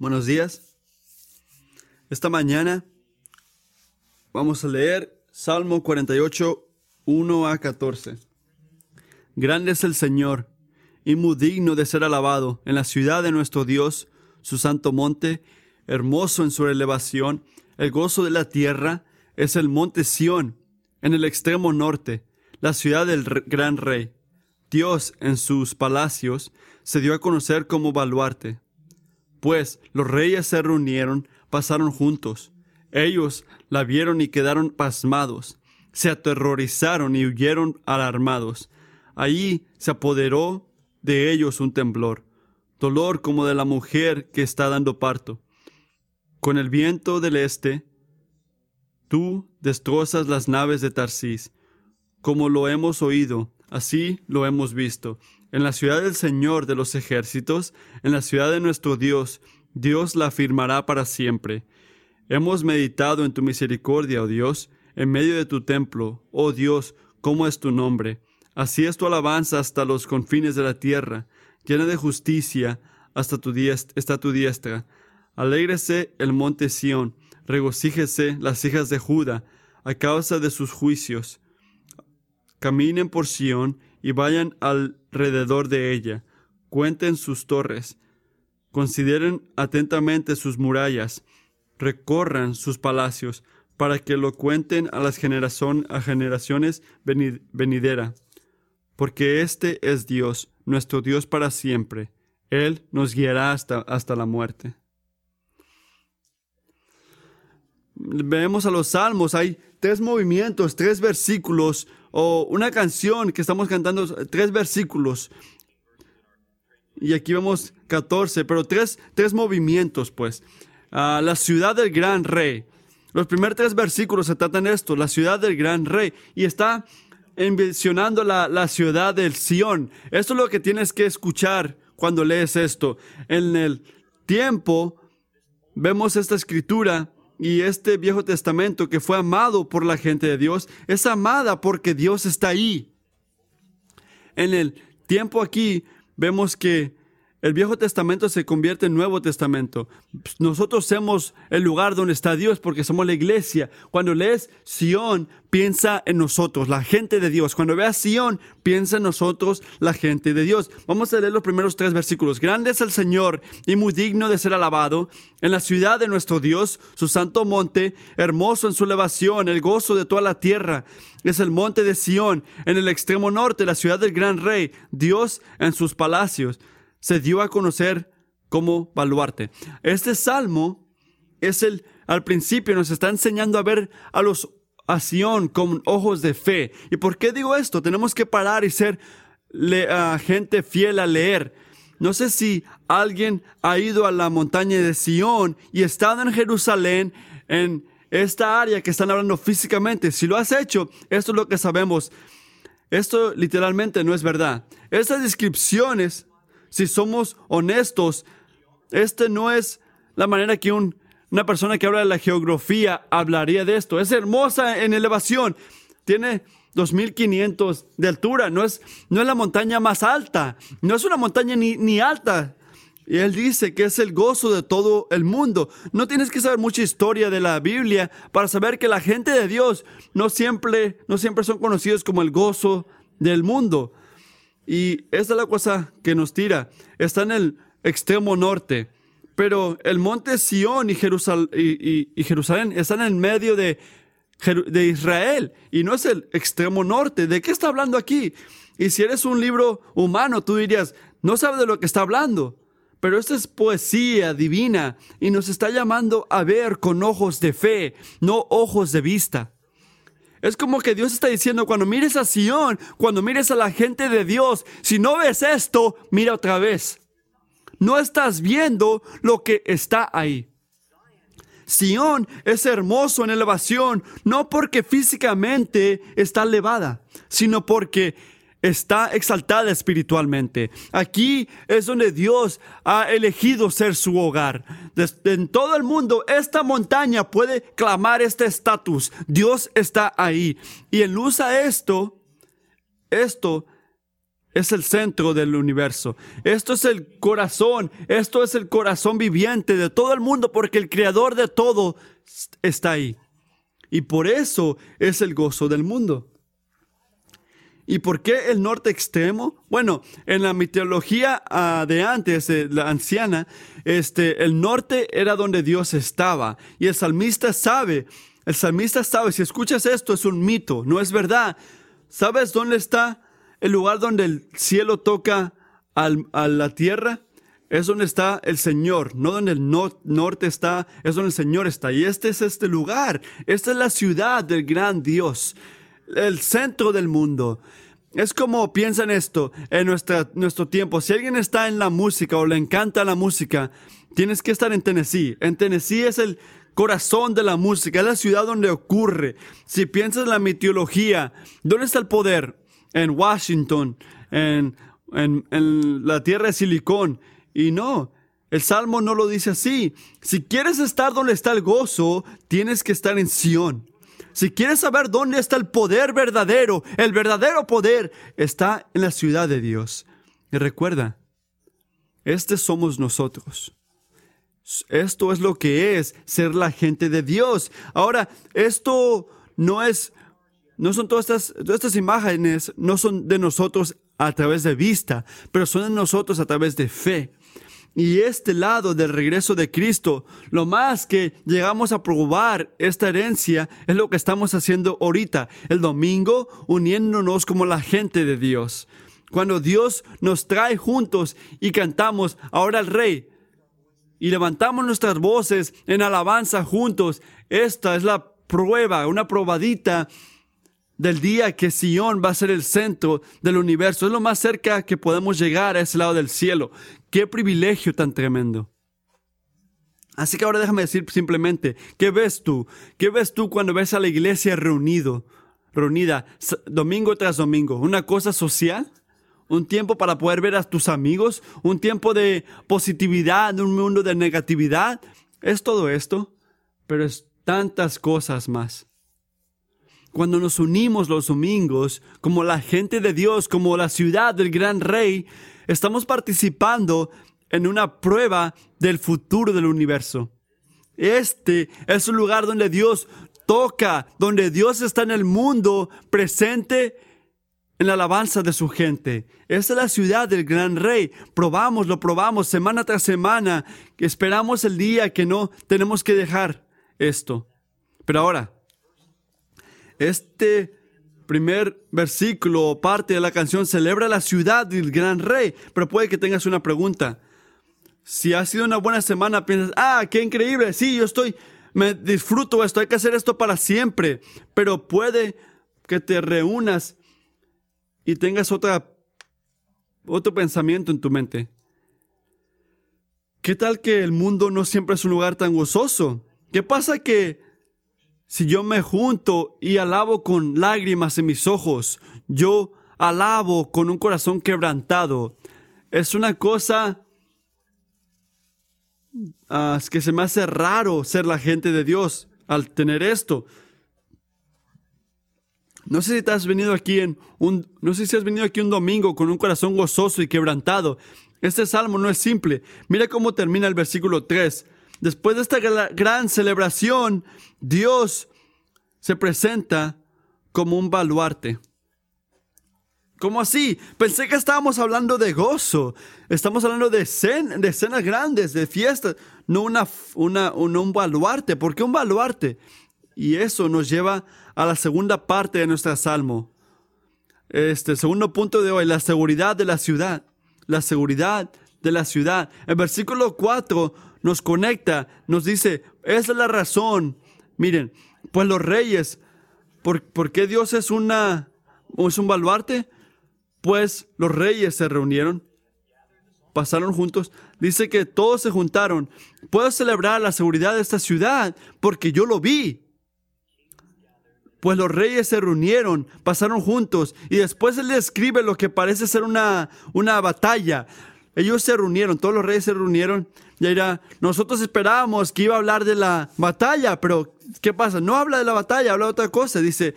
Buenos días. Esta mañana vamos a leer Salmo 48, 1 a 14. Grande es el Señor y muy digno de ser alabado en la ciudad de nuestro Dios, su santo monte, hermoso en su elevación. El gozo de la tierra es el monte Sión, en el extremo norte, la ciudad del gran rey. Dios en sus palacios se dio a conocer como baluarte. Pues los reyes se reunieron, pasaron juntos. Ellos la vieron y quedaron pasmados. Se aterrorizaron y huyeron alarmados. Allí se apoderó de ellos un temblor, dolor como de la mujer que está dando parto. Con el viento del este, tú destrozas las naves de Tarsis, como lo hemos oído, así lo hemos visto. En la ciudad del Señor de los ejércitos, en la ciudad de nuestro Dios, Dios la afirmará para siempre. Hemos meditado en tu misericordia, oh Dios, en medio de tu templo, oh Dios, ¿cómo es tu nombre? Así es tu alabanza hasta los confines de la tierra, llena de justicia, hasta tu está tu diestra. Alégrese el monte Sión, regocíjese las hijas de Judá, a causa de sus juicios. Caminen por Sión y vayan alrededor de ella. Cuenten sus torres. Consideren atentamente sus murallas. Recorran sus palacios para que lo cuenten a las generación, a generaciones venideras. Porque este es Dios, nuestro Dios para siempre. Él nos guiará hasta, hasta la muerte. Vemos a los salmos, hay tres movimientos, tres versículos o una canción que estamos cantando, tres versículos. Y aquí vemos 14, pero tres, tres movimientos, pues. Ah, la ciudad del gran rey. Los primeros tres versículos se tratan de esto, la ciudad del gran rey. Y está envisionando la, la ciudad del Sión. Esto es lo que tienes que escuchar cuando lees esto. En el tiempo vemos esta escritura y este Viejo Testamento que fue amado por la gente de Dios, es amada porque Dios está ahí. En el tiempo aquí vemos que el Viejo Testamento se convierte en Nuevo Testamento. Nosotros somos el lugar donde está Dios porque somos la iglesia. Cuando lees Sión, piensa en nosotros, la gente de Dios. Cuando veas Sión, piensa en nosotros, la gente de Dios. Vamos a leer los primeros tres versículos. Grande es el Señor y muy digno de ser alabado en la ciudad de nuestro Dios, su santo monte, hermoso en su elevación, el gozo de toda la tierra. Es el monte de Sión, en el extremo norte, la ciudad del gran rey, Dios en sus palacios se dio a conocer como baluarte. Este salmo es el, al principio nos está enseñando a ver a los a con ojos de fe. ¿Y por qué digo esto? Tenemos que parar y ser gente fiel a leer. No sé si alguien ha ido a la montaña de Sion y estado en Jerusalén, en esta área que están hablando físicamente. Si lo has hecho, esto es lo que sabemos. Esto literalmente no es verdad. Estas descripciones si somos honestos, este no es la manera que una persona que habla de la geografía hablaría de esto. Es hermosa en elevación. Tiene 2500 de altura. No es, no es la montaña más alta. No es una montaña ni, ni alta. Y él dice que es el gozo de todo el mundo. No tienes que saber mucha historia de la Biblia para saber que la gente de Dios no siempre, no siempre son conocidos como el gozo del mundo. Y esta es la cosa que nos tira. Está en el extremo norte. Pero el monte Sión y, Jerusalén están en medio de, de Israel. Y no es el extremo norte. ¿De qué está hablando aquí? Y si eres un libro humano, tú dirías, no sabe de lo que está hablando. Pero esta es poesía divina y nos está llamando a ver con ojos de fe, no ojos de vista. Es como que Dios está diciendo, cuando mires a Sion, cuando mires a la gente de Dios, si no ves esto, mira otra vez. No estás viendo lo que está ahí. Sion es hermoso en elevación, no porque físicamente está elevada, sino porque está exaltada espiritualmente. Aquí es donde Dios ha elegido ser su hogar. en todo el mundo, esta montaña puede clamar este estatus. Dios está ahí. Y Él usa esto, esto, es el centro del universo. Esto es el corazón, esto es el corazón viviente de todo el mundo porque el creador de todo está ahí. Y por eso es el gozo del mundo. ¿Y por qué el norte extremo? Bueno, en la mitología ah, de antes, la anciana, este, el norte era donde Dios estaba. Y el salmista sabe, el salmista sabe, si escuchas esto es un mito, no es verdad. ¿Sabes dónde está el lugar donde el cielo toca a la tierra? Es donde está el Señor, no donde el norte está, es donde el Señor está. Y este es este lugar, esta es la ciudad del gran Dios el centro del mundo. Es como piensan esto en nuestra, nuestro tiempo. Si alguien está en la música o le encanta la música, tienes que estar en Tennessee. En Tennessee es el corazón de la música, es la ciudad donde ocurre. Si piensas en la mitología, ¿dónde está el poder? En Washington, en, en, en la tierra de silicón. Y no, el Salmo no lo dice así. Si quieres estar donde está el gozo, tienes que estar en Sion. Si quieres saber dónde está el poder verdadero, el verdadero poder está en la ciudad de Dios. Y recuerda, este somos nosotros. Esto es lo que es ser la gente de Dios. Ahora, esto no es, no son todas estas, todas estas imágenes, no son de nosotros a través de vista, pero son de nosotros a través de fe. Y este lado del regreso de Cristo, lo más que llegamos a probar esta herencia es lo que estamos haciendo ahorita, el domingo, uniéndonos como la gente de Dios. Cuando Dios nos trae juntos y cantamos ahora al Rey y levantamos nuestras voces en alabanza juntos, esta es la prueba, una probadita del día que Sion va a ser el centro del universo. Es lo más cerca que podemos llegar a ese lado del cielo. Qué privilegio tan tremendo. Así que ahora déjame decir simplemente, ¿qué ves tú? ¿Qué ves tú cuando ves a la iglesia reunido, reunida domingo tras domingo? ¿Una cosa social? ¿Un tiempo para poder ver a tus amigos? ¿Un tiempo de positividad, un mundo de negatividad? Es todo esto, pero es tantas cosas más cuando nos unimos los domingos, como la gente de Dios, como la ciudad del gran rey, estamos participando en una prueba del futuro del universo. Este es un lugar donde Dios toca, donde Dios está en el mundo presente en la alabanza de su gente. Esta es la ciudad del gran rey. Probamos, lo probamos semana tras semana. Esperamos el día que no tenemos que dejar esto. Pero ahora, este primer versículo o parte de la canción celebra la ciudad del gran rey, pero puede que tengas una pregunta. Si ha sido una buena semana, piensas, ah, qué increíble, sí, yo estoy, me disfruto esto, hay que hacer esto para siempre, pero puede que te reúnas y tengas otra, otro pensamiento en tu mente. ¿Qué tal que el mundo no siempre es un lugar tan gozoso? ¿Qué pasa que si yo me junto y alabo con lágrimas en mis ojos, yo alabo con un corazón quebrantado. Es una cosa uh, que se me hace raro ser la gente de Dios al tener esto. No sé si te has venido aquí en un, no sé si has venido aquí un domingo con un corazón gozoso y quebrantado. Este salmo no es simple. Mira cómo termina el versículo 3. Después de esta gran celebración, Dios se presenta como un baluarte. ¿Cómo así? Pensé que estábamos hablando de gozo. Estamos hablando de, de escenas grandes, de fiestas, no, una, una, un baluarte. ¿Por qué un baluarte? Y eso nos lleva a la segunda parte de nuestro salmo. Este segundo punto de hoy, la seguridad de la ciudad. La seguridad de la ciudad. El versículo 4 nos conecta, nos dice, esa es la razón. Miren, pues los reyes, ¿por, qué Dios es, una, es un baluarte? Pues los reyes se reunieron, pasaron juntos. Dice que todos se juntaron. Puedo celebrar la seguridad de esta ciudad porque yo lo vi. Pues los reyes se reunieron, pasaron juntos y después él describe lo que parece ser una, una batalla. Ellos se reunieron, todos los reyes se reunieron. Y dirá, nosotros esperábamos que iba a hablar de la batalla, pero ¿qué pasa? No habla de la batalla, habla de otra cosa. Dice,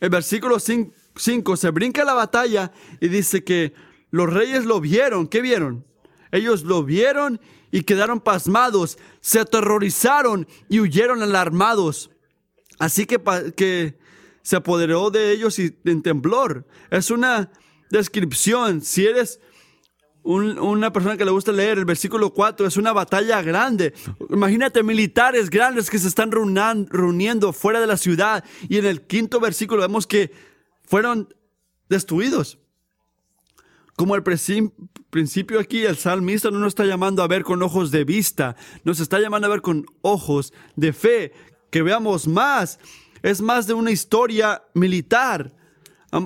el versículo 5 se brinca la batalla y dice que los reyes lo vieron. ¿Qué vieron? Ellos lo vieron y quedaron pasmados, se aterrorizaron y huyeron alarmados. Así que, que se apoderó de ellos y en temblor. Es una descripción. Si eres una persona que le gusta leer el versículo 4, es una batalla grande. Imagínate militares grandes que se están reuniendo fuera de la ciudad y en el quinto versículo vemos que fueron destruidos. Como el principio aquí, el salmista no nos está llamando a ver con ojos de vista, nos está llamando a ver con ojos de fe, que veamos más. Es más de una historia militar.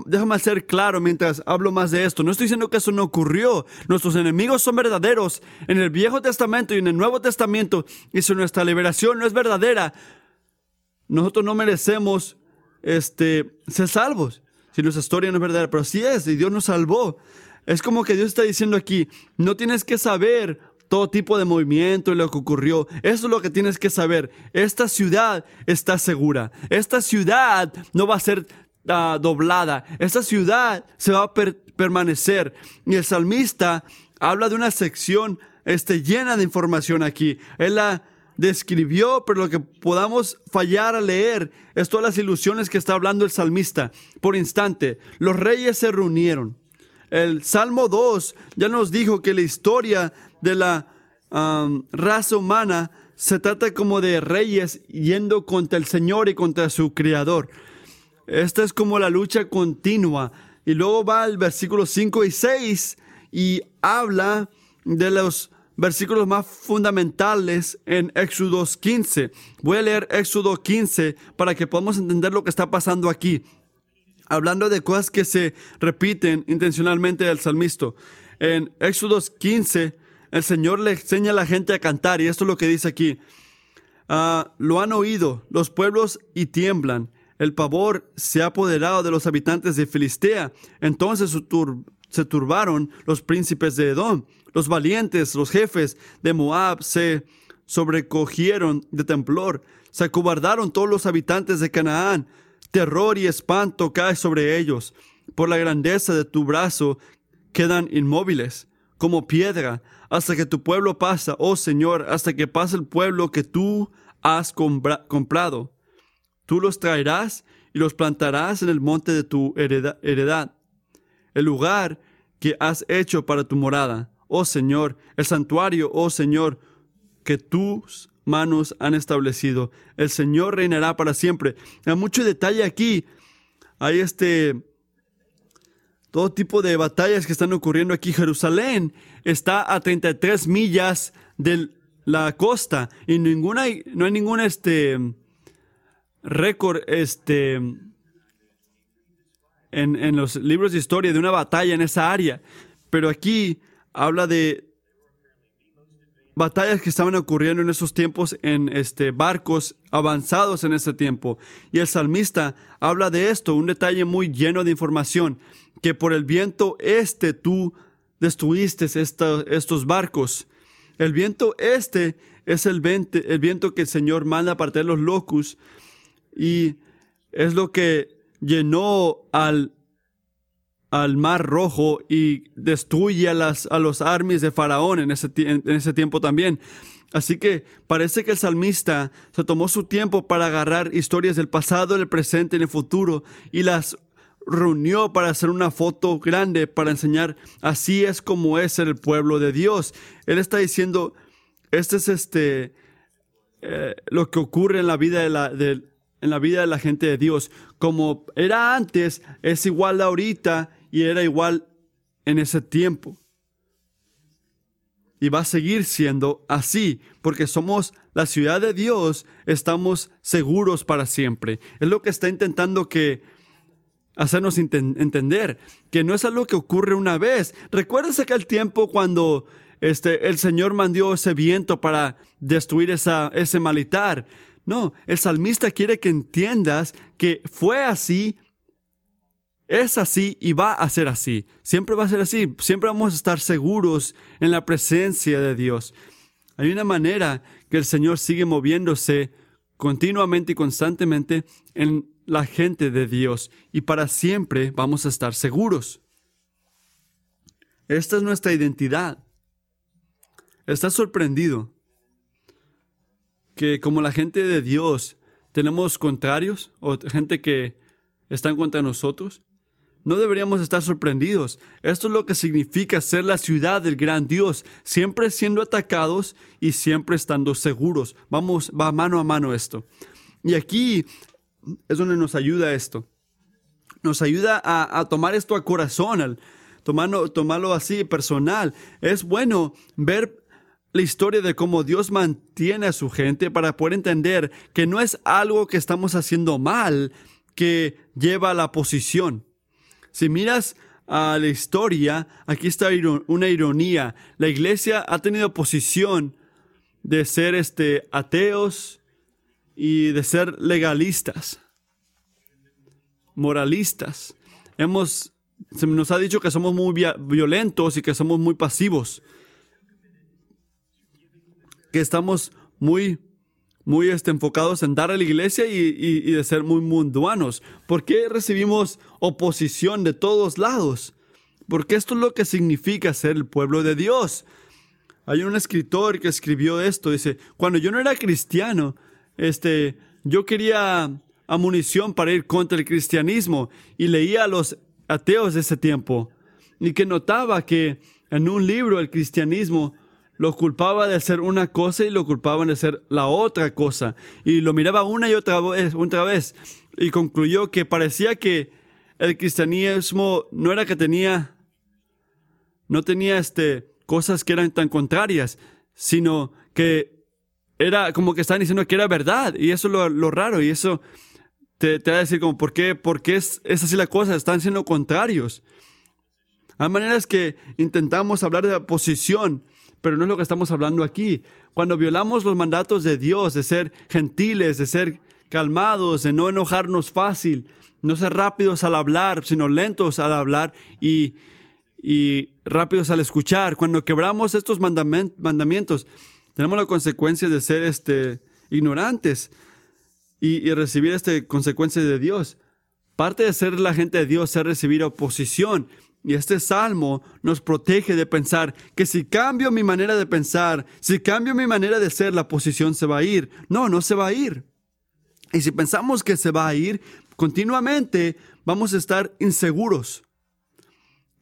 Déjame ser claro mientras hablo más de esto. No estoy diciendo que eso no ocurrió. Nuestros enemigos son verdaderos en el Viejo Testamento y en el Nuevo Testamento. Y si nuestra liberación no es verdadera, nosotros no merecemos este, ser salvos. Si nuestra historia no es verdadera, pero sí es, y Dios nos salvó. Es como que Dios está diciendo aquí, no tienes que saber todo tipo de movimiento y lo que ocurrió. Eso es lo que tienes que saber. Esta ciudad está segura. Esta ciudad no va a ser Ah, doblada. Esta ciudad se va a permanecer. Y el salmista habla de una sección este, llena de información aquí. Él la describió, pero lo que podamos fallar a leer es todas las ilusiones que está hablando el salmista. Por instante, los reyes se reunieron. El Salmo 2 ya nos dijo que la historia de la raza humana se trata como de reyes yendo contra el Señor y contra su Creador. Esta es como la lucha continua. Y luego va al versículo 5 y 6 y habla de los versículos más fundamentales en Éxodo 15. Voy a leer Éxodo 15 para que podamos entender lo que está pasando aquí. Hablando de cosas que se repiten intencionalmente del salmista. En Éxodo 15, el Señor le enseña a la gente a cantar y esto es lo que dice aquí. Ah, lo han oído los pueblos y tiemblan el pavor se ha apoderado de los habitantes de Filistea. Entonces se turbaron los príncipes de Edom. Los valientes, los jefes de Moab se sobrecogieron de temblor. Se acobardaron todos los habitantes de Canaán. Terror y espanto cae sobre ellos. Por la grandeza de tu brazo quedan inmóviles, como piedra, hasta que tu pueblo pasa, oh Señor, hasta que pase el pueblo que tú has comprado. Tú los traerás y los plantarás en el monte de tu heredad, el lugar que has hecho para tu morada, oh Señor, el santuario, oh Señor, que tus manos han establecido. El Señor reinará para siempre. Hay mucho detalle aquí. Hay este todo tipo de batallas que están ocurriendo aquí. Jerusalén está a 33 millas de la costa y no hay ninguna este, récord este, en, los libros de historia de una batalla en esa área. Pero aquí habla de batallas que estaban ocurriendo en esos tiempos en este, barcos avanzados en ese tiempo. Y el salmista habla de esto, un detalle muy lleno de información, que por el viento este tú destruiste estos barcos. El viento este es el, el viento que el Señor manda a de los locos y es lo que llenó al, al mar rojo y destruye a, las, a los armies de Faraón en ese, en ese tiempo también. Así que parece que el salmista se tomó su tiempo para agarrar historias del pasado, del presente y del futuro y las reunió para hacer una foto grande para enseñar así es como es el pueblo de Dios. Él está diciendo, este es este eh, lo que ocurre en la vida de la, de, en la vida de la gente de Dios. Como era antes, es igual ahorita y era igual en ese tiempo. Y va a seguir siendo así, porque somos la ciudad de Dios, estamos seguros para siempre. Es lo que está intentando que hacernos entender, que no es algo que ocurre una vez. Recuérdese que el tiempo cuando este, el Señor mandó ese viento para destruir esa, ese malitar, no, el salmista quiere que entiendas que fue así, es así y va a ser así. Siempre va a ser así. Siempre vamos a estar seguros en la presencia de Dios. Hay una manera que el Señor sigue moviéndose continuamente y constantemente en la gente de Dios y para siempre vamos a estar seguros. Esta es nuestra identidad. ¿Estás sorprendido que como la gente de Dios tenemos contrarios o gente que están contra nosotros? No deberíamos estar sorprendidos. Esto es lo que significa ser la ciudad del gran Dios, siempre siendo atacados y siempre estando seguros. Vamos, va mano a mano esto. Y aquí es donde nos ayuda esto. Nos ayuda a, tomar esto a corazón, al tomarlo, tomarlo así personal. Es bueno ver la historia de cómo Dios mantiene a su gente para poder entender que no es algo que estamos haciendo mal que lleva a la posición. Si miras a la historia, aquí está una ironía. La iglesia ha tenido posición de ser este, ateos y de ser legalistas, moralistas. Hemos, se nos ha dicho que somos muy violentos y que somos muy pasivos, que estamos muy muy este, enfocados en dar a la iglesia y, de ser muy mundanos. ¿Por qué recibimos oposición de todos lados? Porque esto es lo que significa ser el pueblo de Dios. Hay un escritor que escribió esto, dice, cuando yo no era cristiano, este, yo quería amunición para ir contra el cristianismo y leía a los ateos de ese tiempo y que notaba que en un libro el cristianismo lo culpaba de ser una cosa y lo culpaban de ser la otra cosa. Y lo miraba una y otra vez, otra vez. Y concluyó que parecía que el cristianismo no era que tenía, no tenía este, cosas que eran tan contrarias, sino que era como que estaban diciendo que era verdad. Y eso es lo, raro. Y eso te, te, va a decir como, ¿por qué, por qué es, es así la cosa? Están siendo contrarios. Hay maneras que intentamos hablar de la posición pero no es lo que estamos hablando aquí. Cuando violamos los mandatos de Dios, de ser gentiles, de ser calmados, de no enojarnos fácil, no ser rápidos al hablar, sino lentos al hablar y, rápidos al escuchar. Cuando quebramos estos mandamientos, tenemos la consecuencia de ser este, ignorantes y, y recibir esta consecuencia de Dios. Parte de ser la gente de Dios es recibir oposición y este salmo nos protege de pensar que si cambio mi manera de pensar, si cambio mi manera de ser, la posición se va a ir. No, no se va a ir. Y si pensamos que se va a ir, continuamente vamos a estar inseguros.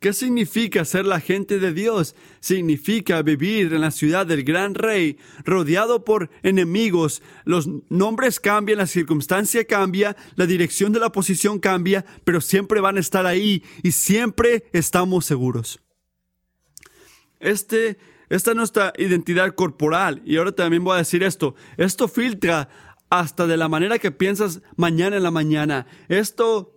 ¿Qué significa ser la gente de Dios? Significa vivir en la ciudad del gran rey, rodeado por enemigos. Los nombres cambian, la circunstancia cambia, la dirección de la posición cambia, pero siempre van a estar ahí y siempre estamos seguros. Este, esta es nuestra identidad corporal. Y ahora también voy a decir esto. Esto filtra hasta de la manera que piensas mañana en la mañana. Esto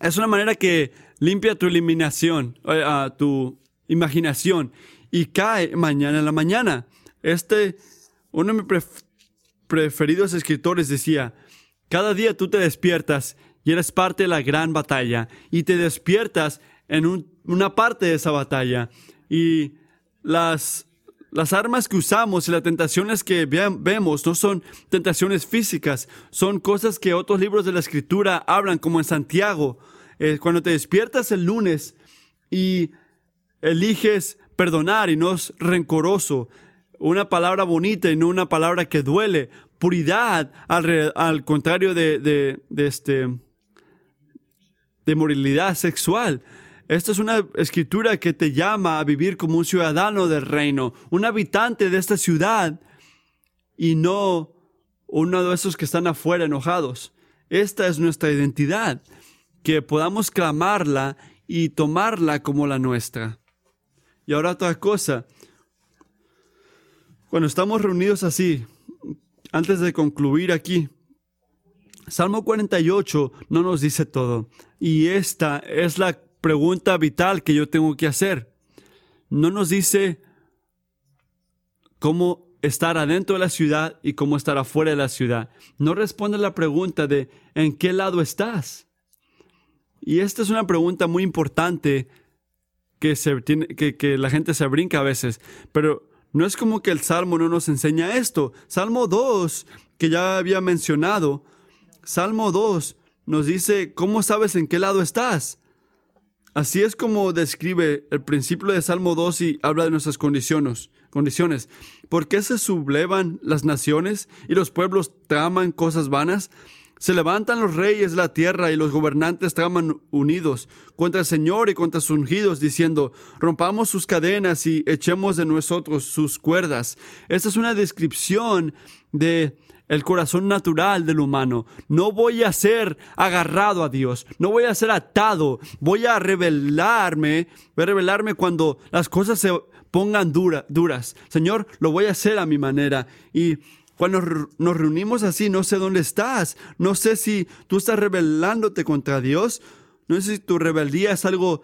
es una manera que limpia tu eliminación, eh, tu imaginación y cae mañana en la mañana. Este, uno de mis preferidos escritores decía, cada día tú te despiertas y eres parte de la gran batalla y te despiertas en una parte de esa batalla y las, las armas que usamos y las tentaciones que vemos no son tentaciones físicas, son cosas que otros libros de la escritura hablan, como en Santiago, eh, cuando te despiertas el lunes y eliges perdonar y no es rencoroso, una palabra bonita y no una palabra que duele, puridad al, contrario de, de, este, de moralidad sexual. Esta es una escritura que te llama a vivir como un ciudadano del reino, un habitante de esta ciudad y no uno de esos que están afuera enojados. Esta es nuestra identidad que podamos clamarla y tomarla como la nuestra. Y ahora otra cosa, cuando estamos reunidos así, antes de concluir aquí, Salmo 48 no nos dice todo. Y esta es la pregunta vital que yo tengo que hacer. No nos dice cómo estar adentro de la ciudad y cómo estar afuera de la ciudad. No responde la pregunta de en qué lado estás. Y esta es una pregunta muy importante que, se que, la gente se brinca a veces, pero no es como que el Salmo no nos enseña esto. Salmo 2, que ya había mencionado, Salmo 2 nos dice, ¿cómo sabes en qué lado estás? Así es como describe el principio de Salmo 2 y habla de nuestras condiciones. ¿Por qué se sublevan las naciones y los pueblos traman cosas vanas? Se levantan los reyes de la tierra y los gobernantes traman unidos contra el Señor y contra sus ungidos, diciendo, rompamos sus cadenas y echemos de nosotros sus cuerdas. Esta es una descripción de el corazón natural del humano. No voy a ser agarrado a Dios, no voy a ser atado, voy a revelarme, voy a revelarme cuando las cosas se pongan duras. Señor, lo voy a hacer a mi manera y cuando nos reunimos así, no sé dónde estás. No sé si tú estás rebelándote contra Dios. No sé si tu rebeldía es algo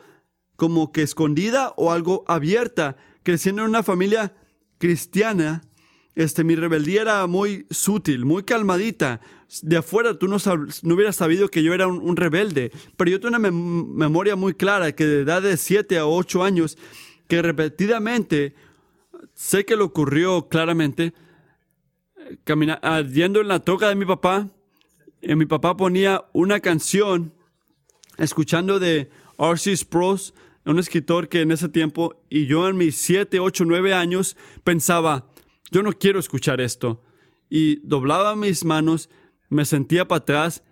como que escondida o algo abierta. Creciendo en una familia cristiana, este, mi rebeldía era muy sutil, muy calmadita. De afuera tú no, no hubieras sabido que yo era un, rebelde, pero yo tengo una memoria muy clara que de edad de 7 a 8 años, que repetidamente, sé que lo ocurrió claramente, caminando, yendo en la toca de mi papá, y mi papá ponía una canción, escuchando de R.C. Sprouse, un escritor que en ese tiempo, y yo en mis 7, 8, 9 años, pensaba, yo no quiero escuchar esto. Y doblaba mis manos, me sentía para atrás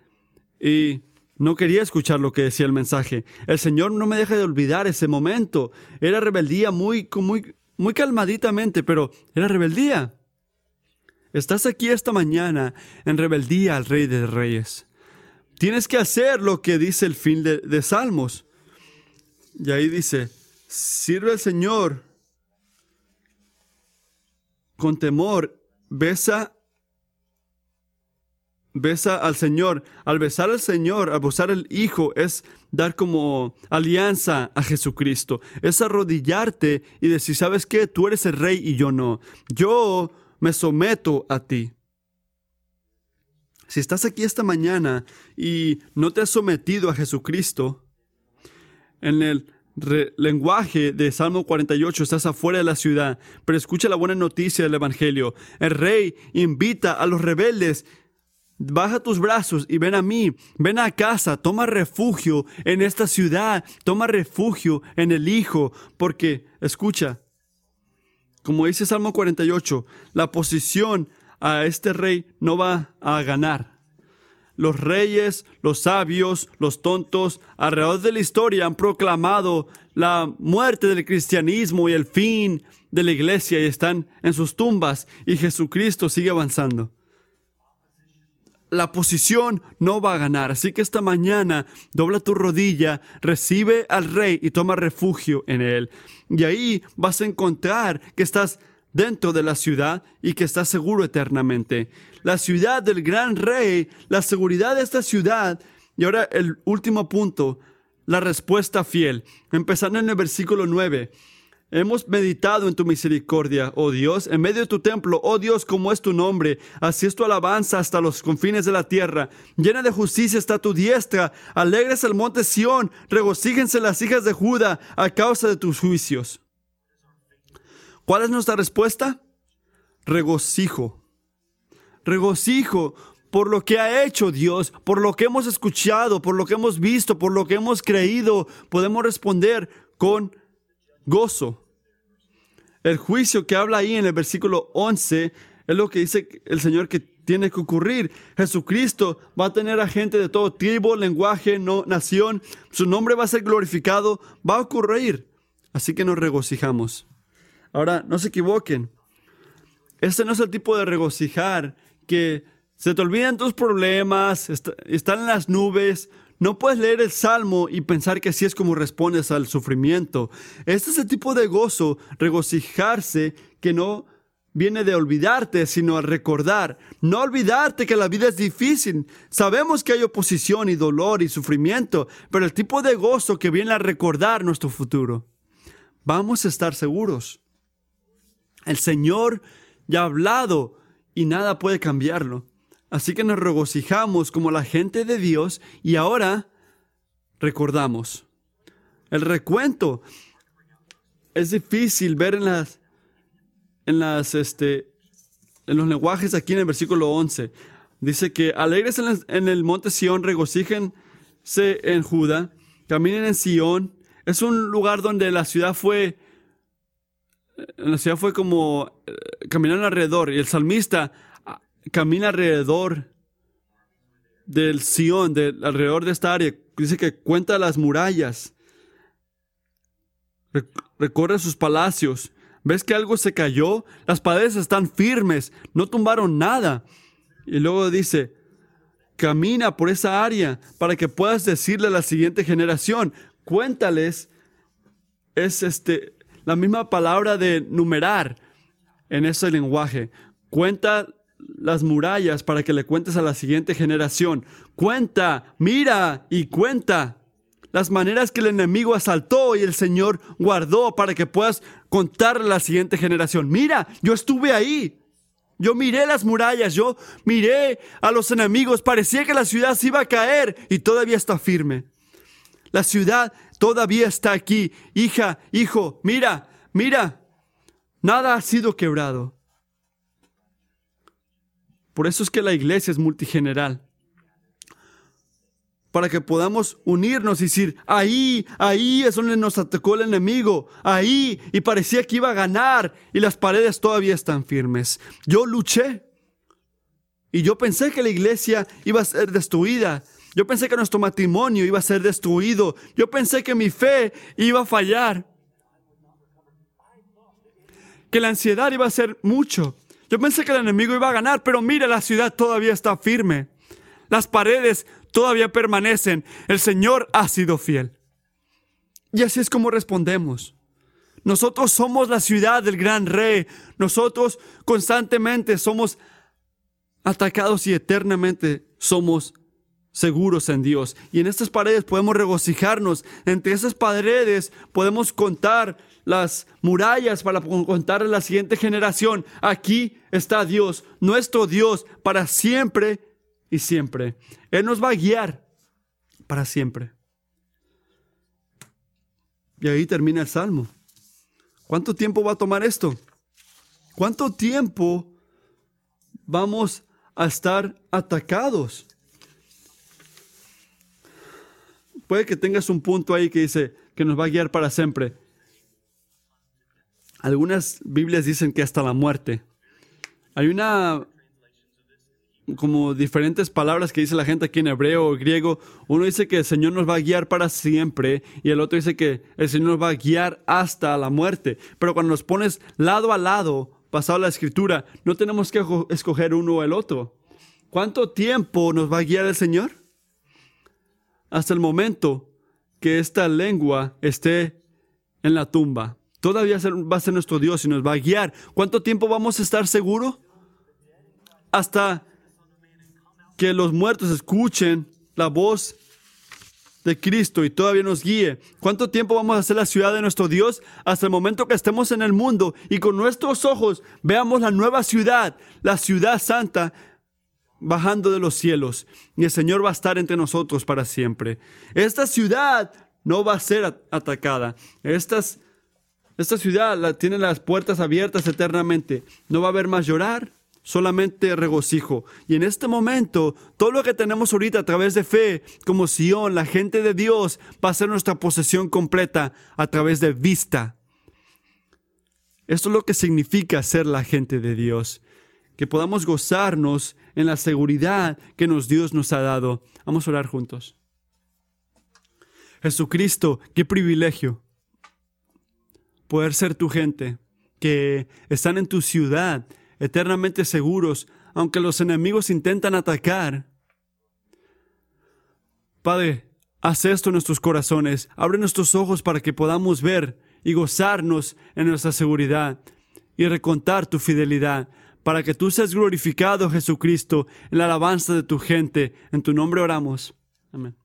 y no quería escuchar lo que decía el mensaje. El Señor no me deja de olvidar ese momento. Era rebeldía muy, muy, muy calmaditamente, pero era rebeldía. Estás aquí esta mañana en rebeldía al Rey de Reyes. Tienes que hacer lo que dice el fin de, Salmos. Y ahí dice, sirve al Señor con temor, besa, besa al Señor. Al besar al Señor, al besar al Hijo, es dar como alianza a Jesucristo. Es arrodillarte y decir, ¿sabes qué? Tú eres el rey y yo no. Yo me someto a ti. Si estás aquí esta mañana y no te has sometido a Jesucristo, en el lenguaje de Salmo 48 estás afuera de la ciudad, pero escucha la buena noticia del Evangelio. El rey invita a los rebeldes, baja tus brazos y ven a mí, ven a casa, toma refugio en esta ciudad, toma refugio en el Hijo, porque, escucha, como dice Salmo 48, la posición a este rey no va a ganar. Los reyes, los sabios, los tontos, alrededor de la historia han proclamado la muerte del cristianismo y el fin de la iglesia y están en sus tumbas y Jesucristo sigue avanzando. La posición no va a ganar, así que esta mañana dobla tu rodilla, recibe al rey y toma refugio en él. Y ahí vas a encontrar que estás dentro de la ciudad y que estás seguro eternamente. La ciudad del gran rey, la seguridad de esta ciudad. Y ahora el último punto, la respuesta fiel. Empezando en el versículo 9. Hemos meditado en tu misericordia, oh Dios, en medio de tu templo, oh Dios, como es tu nombre. Así es tu alabanza hasta los confines de la tierra. Llena de justicia está tu diestra. Alegres el monte Sión, regocíjense las hijas de Judá a causa de tus juicios. ¿Cuál es nuestra respuesta? Regocijo. Regocijo por lo que ha hecho Dios, por lo que hemos escuchado, por lo que hemos visto, por lo que hemos creído. Podemos responder con gozo. El juicio que habla ahí en el versículo 11 es lo que dice el Señor que tiene que ocurrir. Jesucristo va a tener a gente de todo tribu, lenguaje, no, nación. Su nombre va a ser glorificado, va a ocurrir. Así que nos regocijamos. Ahora, no se equivoquen. Este no es el tipo de regocijar que se te olvidan tus problemas, están en las nubes, no puedes leer el Salmo y pensar que así es como respondes al sufrimiento. Este es el tipo de gozo, regocijarse, que no viene de olvidarte, sino a recordar. No olvidarte que la vida es difícil. Sabemos que hay oposición y dolor y sufrimiento, pero el tipo de gozo que viene a recordar nuestro futuro. Vamos a estar seguros. El Señor ya ha hablado y nada puede cambiarlo. Así que nos regocijamos como la gente de Dios y ahora recordamos. El recuento es difícil ver en las, en las, este, en los lenguajes aquí en el versículo 11. Dice que alegres en, el monte Sión, regocíjense en Judá, caminen en Sión, Es un lugar donde la ciudad fue, la ciudad fue como eh, alrededor y el salmista camina alrededor del Sion, de, alrededor de esta área. Dice que cuenta las murallas, recorre sus palacios. ¿Ves que algo se cayó? Las paredes están firmes, no tumbaron nada. Y luego dice, camina por esa área para que puedas decirle a la siguiente generación, cuéntales, es este, la misma palabra de numerar en ese lenguaje. Cuenta las murallas para que le cuentes a la siguiente generación. Cuenta, mira y cuenta las maneras que el enemigo asaltó y el Señor guardó para que puedas contarle a la siguiente generación. Mira, yo estuve ahí. Yo miré las murallas, yo miré a los enemigos, parecía que la ciudad se iba a caer y todavía está firme. La ciudad todavía está aquí. Hija, hijo, mira, mira, nada ha sido quebrado. Por eso es que la iglesia es multigeneral. Para que podamos unirnos y decir, ahí, ahí es donde nos atacó el enemigo, ahí, y parecía que iba a ganar, y las paredes todavía están firmes. Yo luché, y yo pensé que la iglesia iba a ser destruida, yo pensé que nuestro matrimonio iba a ser destruido, yo pensé que mi fe iba a fallar, que la ansiedad iba a ser mucho, yo pensé que el enemigo iba a ganar, pero mira, la ciudad todavía está firme. Las paredes todavía permanecen. El Señor ha sido fiel. Y así es como respondemos. Nosotros somos la ciudad del gran rey. Nosotros constantemente somos atacados y eternamente somos seguros en Dios. Y en estas paredes podemos regocijarnos. Entre esas paredes podemos contar las murallas para contar a la siguiente generación. Aquí está Dios, nuestro Dios, para siempre y siempre. Él nos va a guiar para siempre. Y ahí termina el Salmo. ¿Cuánto tiempo va a tomar esto? ¿Cuánto tiempo vamos a estar atacados? Puede que tengas un punto ahí que dice que nos va a guiar para siempre. Algunas Biblias dicen que hasta la muerte. Hay una como diferentes palabras que dice la gente aquí en hebreo o griego. Uno dice que el Señor nos va a guiar para siempre y el otro dice que el Señor nos va a guiar hasta la muerte. Pero cuando nos pones lado a lado, pasado la escritura, no tenemos que escoger uno o el otro. ¿Cuánto tiempo nos va a guiar el Señor? Hasta el momento que esta lengua esté en la tumba. Todavía va a ser nuestro Dios y nos va a guiar. ¿Cuánto tiempo vamos a estar seguros? Hasta que los muertos escuchen la voz de Cristo y todavía nos guíe. ¿Cuánto tiempo vamos a ser la ciudad de nuestro Dios? Hasta el momento que estemos en el mundo y con nuestros ojos veamos la nueva ciudad, la ciudad santa, bajando de los cielos. Y el Señor va a estar entre nosotros para siempre. Esta ciudad no va a ser atacada. Estas esta ciudad tiene las puertas abiertas eternamente. No va a haber más llorar, solamente regocijo. Y en este momento, todo lo que tenemos ahorita a través de fe, como Sion, la gente de Dios, va a ser nuestra posesión completa a través de vista. Esto es lo que significa ser la gente de Dios. Que podamos gozarnos en la seguridad que nos Dios nos ha dado. Vamos a orar juntos. Jesucristo, qué privilegio poder ser tu gente, que están en tu ciudad eternamente seguros, aunque los enemigos intentan atacar. Padre, haz esto en nuestros corazones, abre nuestros ojos para que podamos ver y gozarnos en nuestra seguridad y recontar tu fidelidad, para que tú seas glorificado, Jesucristo, en la alabanza de tu gente. En tu nombre oramos. Amén.